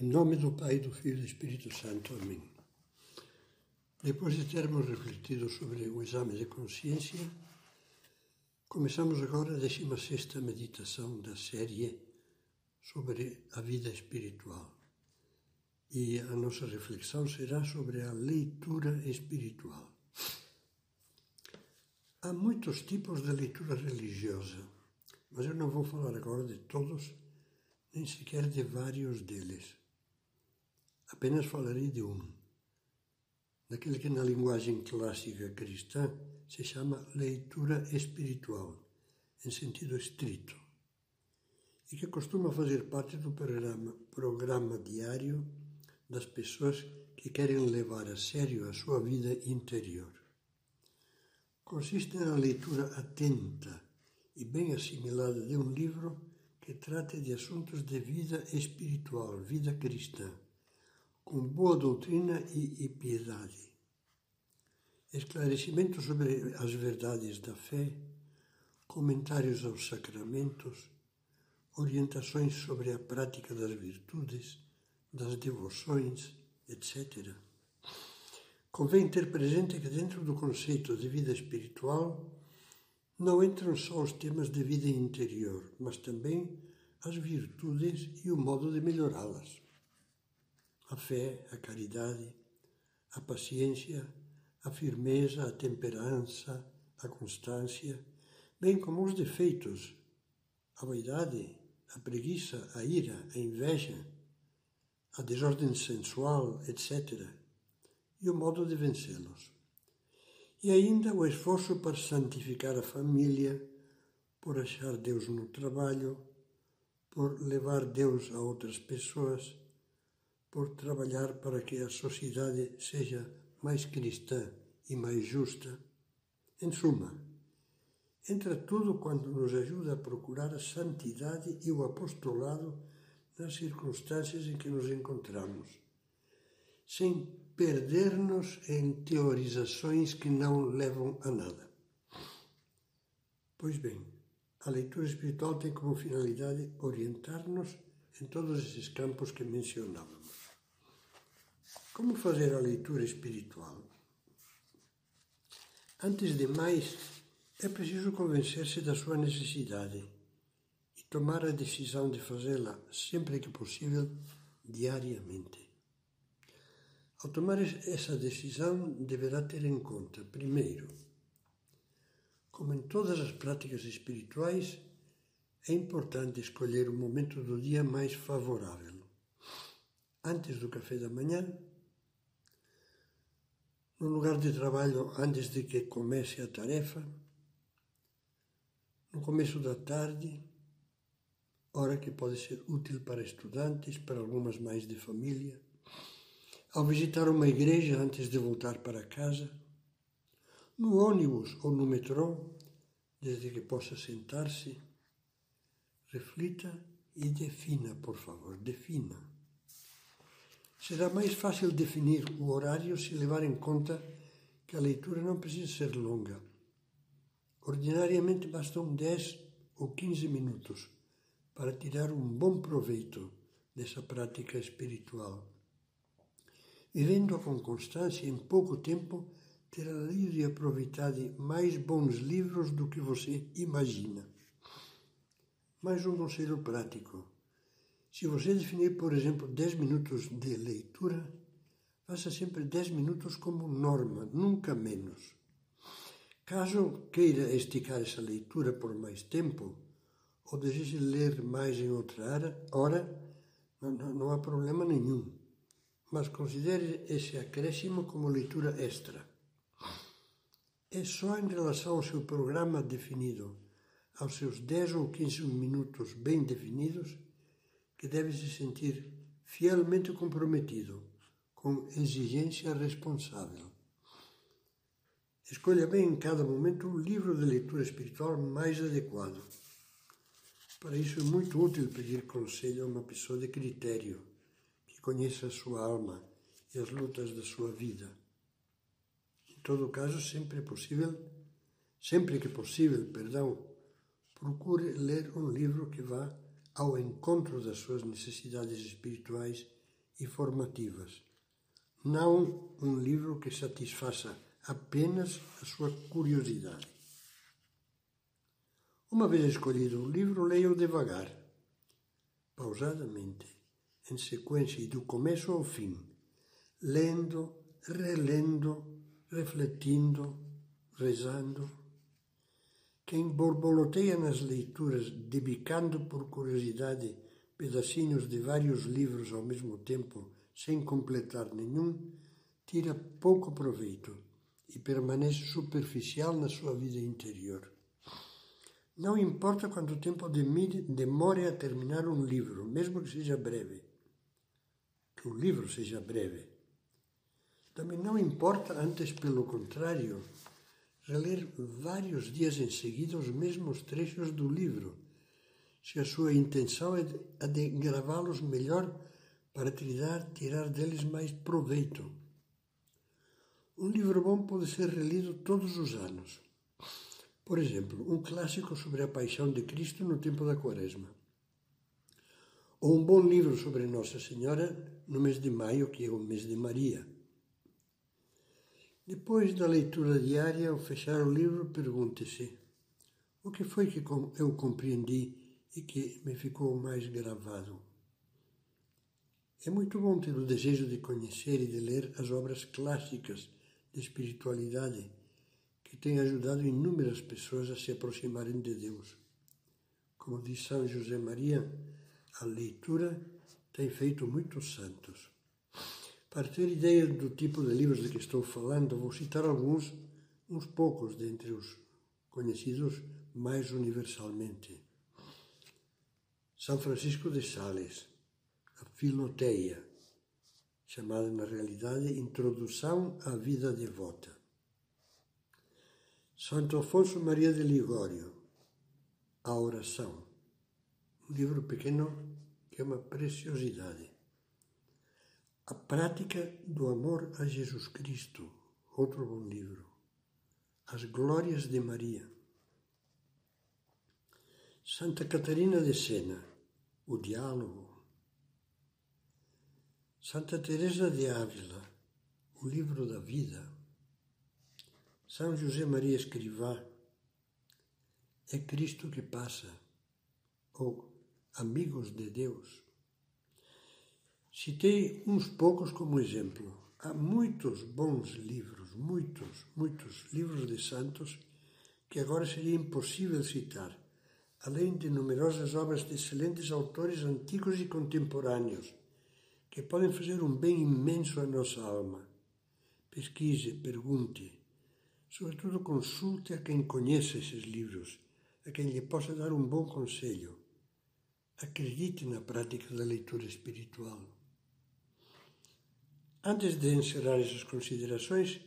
Em nome do Pai, do Filho e do Espírito Santo. Amém. Depois de termos refletido sobre o exame de consciência, começamos agora a 16 meditação da série sobre a vida espiritual. E a nossa reflexão será sobre a leitura espiritual. Há muitos tipos de leitura religiosa, mas eu não vou falar agora de todos, nem sequer de vários deles. Apenas falarei de um, daquele que na linguagem clássica cristã se chama leitura espiritual, em sentido estrito, e que costuma fazer parte do programa, programa diário das pessoas que querem levar a sério a sua vida interior. Consiste na leitura atenta e bem assimilada de um livro que trata de assuntos de vida espiritual, vida cristã com boa doutrina e, piedade. Esclarecimento sobre as verdades da fé, comentários aos sacramentos, orientações sobre a prática das virtudes, das devoções, etc. Convém ter presente que dentro do conceito de vida espiritual não entram só os temas de vida interior, mas também as virtudes e o modo de melhorá-las a fé, a caridade, a paciência, a firmeza, a temperança, a constância, bem como os defeitos, a vaidade, a preguiça, a ira, a inveja, a desordem sensual, etc., e o modo de vencê-los. E ainda o esforço para santificar a família, por achar Deus no trabalho, por levar Deus a outras pessoas por trabalhar para que a sociedade seja mais cristã e mais justa. Em suma, entra tudo quando nos ajuda a procurar a santidade e o apostolado nas circunstâncias em que nos encontramos, sem perder-nos em teorizações que não levam a nada. Pois bem, a leitura espiritual tem como finalidade orientar-nos em todos esses campos que mencionávamos. Como fazer a leitura espiritual? Antes de mais, é preciso convencer-se da sua necessidade e tomar a decisão de fazê-la sempre que possível, diariamente. Ao tomar essa decisão, deverá ter em conta, primeiro, como em todas as práticas espirituais, é importante escolher o momento do dia mais favorável. Antes do café da manhã, no lugar de trabalho antes de que comece a tarefa, no começo da tarde, hora que pode ser útil para estudantes, para algumas mães de família, ao visitar uma igreja antes de voltar para casa, no ônibus ou no metrô, desde que possa sentar-se Reflita e defina, por favor, defina. Será mais fácil definir o horário se levar em conta que a leitura não precisa ser longa. Ordinariamente bastam 10 ou 15 minutos para tirar um bom proveito dessa prática espiritual. Vivendo com constância, em pouco tempo, terá lido e aproveitado mais bons livros do que você imagina. Mais um conselho prático. Se você definir, por exemplo, 10 minutos de leitura, faça sempre 10 minutos como norma, nunca menos. Caso queira esticar essa leitura por mais tempo, ou deseje ler mais em outra hora, não, não há problema nenhum. Mas considere esse acréscimo como leitura extra. É só em relação ao seu programa definido aos seus 10 ou 15 minutos bem definidos, que deve se sentir fielmente comprometido, com exigência responsável. Escolha bem em cada momento o livro de leitura espiritual mais adequado. Para isso é muito útil pedir conselho a uma pessoa de critério, que conheça a sua alma e as lutas da sua vida. Em todo caso, sempre é possível, sempre que possível, perdão, procure ler um livro que vá ao encontro das suas necessidades espirituais e formativas, não um livro que satisfaça apenas a sua curiosidade. Uma vez escolhido o livro, leia-o devagar, pausadamente, em sequência e do começo ao fim, lendo, relendo, refletindo, rezando. Quem borboleteia nas leituras, debicando por curiosidade pedacinhos de vários livros ao mesmo tempo, sem completar nenhum, tira pouco proveito e permanece superficial na sua vida interior. Não importa quanto tempo demore a terminar um livro, mesmo que seja breve. Que o livro seja breve. Também não importa, antes pelo contrário, reler vários dias em seguida os mesmos trechos do livro, se a sua intenção é a de gravá-los melhor para tirar, tirar deles mais proveito. Um livro bom pode ser relido todos os anos. Por exemplo, um clássico sobre a paixão de Cristo no tempo da Quaresma. Ou um bom livro sobre Nossa Senhora no mês de maio, que é o mês de Maria. Depois da leitura diária, ao fechar o livro, pergunte-se: o que foi que eu compreendi e que me ficou mais gravado? É muito bom ter o desejo de conhecer e de ler as obras clássicas de espiritualidade que tem ajudado inúmeras pessoas a se aproximarem de Deus. Como diz São José Maria, a leitura tem feito muitos santos. Para ter ideia do tipo de livros de que estou falando, vou citar alguns, uns poucos dentre os conhecidos mais universalmente. São Francisco de Sales, a Filoteia, chamada na realidade Introdução à Vida Devota. Santo Afonso Maria de Ligório, A Oração, um livro pequeno que é uma preciosidade. A Prática do Amor a Jesus Cristo, outro bom livro. As Glórias de Maria. Santa Catarina de Sena, O Diálogo, Santa Teresa de Ávila, O Livro da Vida, São José Maria Escrivá, É Cristo que Passa, ou Amigos de Deus. Citei uns poucos como exemplo. Há muitos bons livros, muitos, muitos livros de santos que agora seria impossível citar, além de numerosas obras de excelentes autores antigos e contemporâneos que podem fazer um bem imenso à nossa alma. Pesquise, pergunte, sobretudo consulte a quem conhece esses livros, a quem lhe possa dar um bom conselho. Acredite na prática da leitura espiritual. Antes de encerrar essas considerações,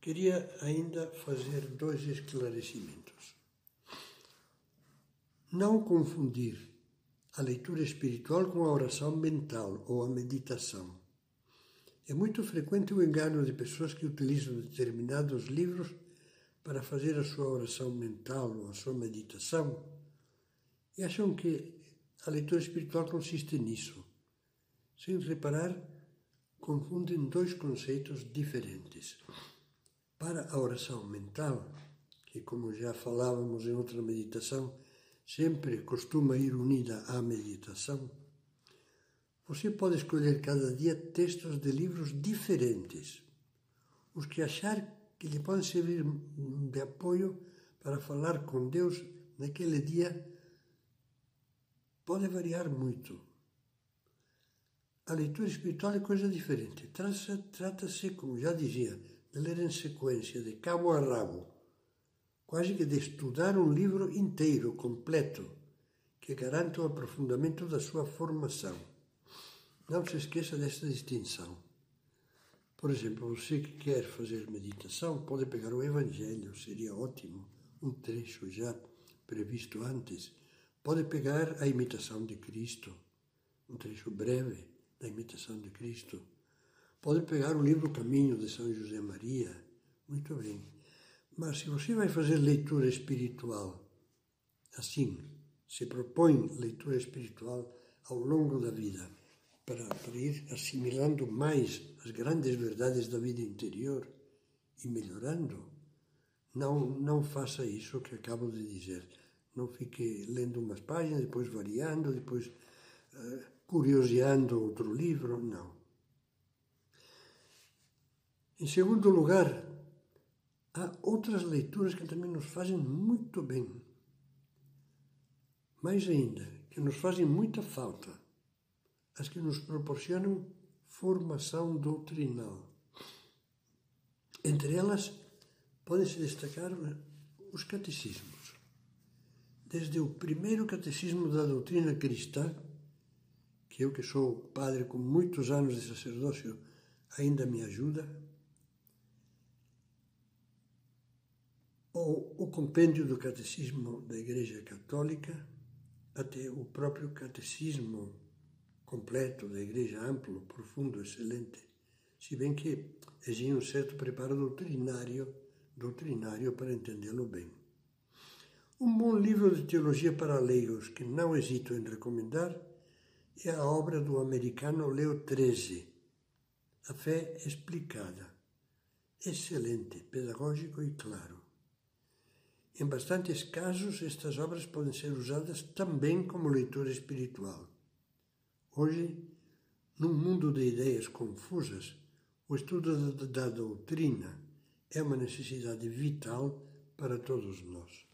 queria ainda fazer dois esclarecimentos. Não confundir a leitura espiritual com a oração mental ou a meditação. É muito frequente o engano de pessoas que utilizam determinados livros para fazer a sua oração mental ou a sua meditação e acham que a leitura espiritual consiste nisso. Sem reparar, confundem dois conceitos diferentes. Para a oração mental, que, como já falávamos em outra meditação, sempre costuma ir unida à meditação, você pode escolher cada dia textos de livros diferentes, os que achar que lhe podem servir de apoio para falar com Deus naquele dia pode variar muito. A leitura espiritual é coisa diferente. Trata-se, como já dizia, de ler em sequência, de cabo a rabo quase que de estudar um livro inteiro, completo, que garanta o aprofundamento da sua formação. Não se esqueça desta distinção. Por exemplo, você que quer fazer meditação, pode pegar o Evangelho, seria ótimo, um trecho já previsto antes. Pode pegar a imitação de Cristo, um trecho breve da imitação de Cristo. Pode pegar o livro Caminho de São José Maria. Muito bem. Mas se você vai fazer leitura espiritual assim, se propõe leitura espiritual ao longo da vida, para, para ir assimilando mais as grandes verdades da vida interior e melhorando, não, não faça isso que acabo de dizer. Não fique lendo umas páginas, depois variando, depois curioseando outro livro, não. Em segundo lugar, há outras leituras que também nos fazem muito bem. Mais ainda, que nos fazem muita falta, as que nos proporcionam formação doutrinal. Entre elas, podem-se destacar os catecismos. Desde o primeiro catecismo da doutrina cristã, que eu que sou padre com muitos anos de sacerdócio ainda me ajuda, ou o compêndio do catecismo da Igreja Católica, até o próprio catecismo completo da Igreja, amplo, profundo, excelente, se bem que exige um certo preparo doutrinário, doutrinário para entendê-lo bem. Um bom livro de teologia para leigos que não hesito em recomendar é a obra do americano Leo XIII, A Fé Explicada. Excelente, pedagógico e claro. Em bastantes casos, estas obras podem ser usadas também como leitura espiritual. Hoje, num mundo de ideias confusas, o estudo da doutrina é uma necessidade vital para todos nós.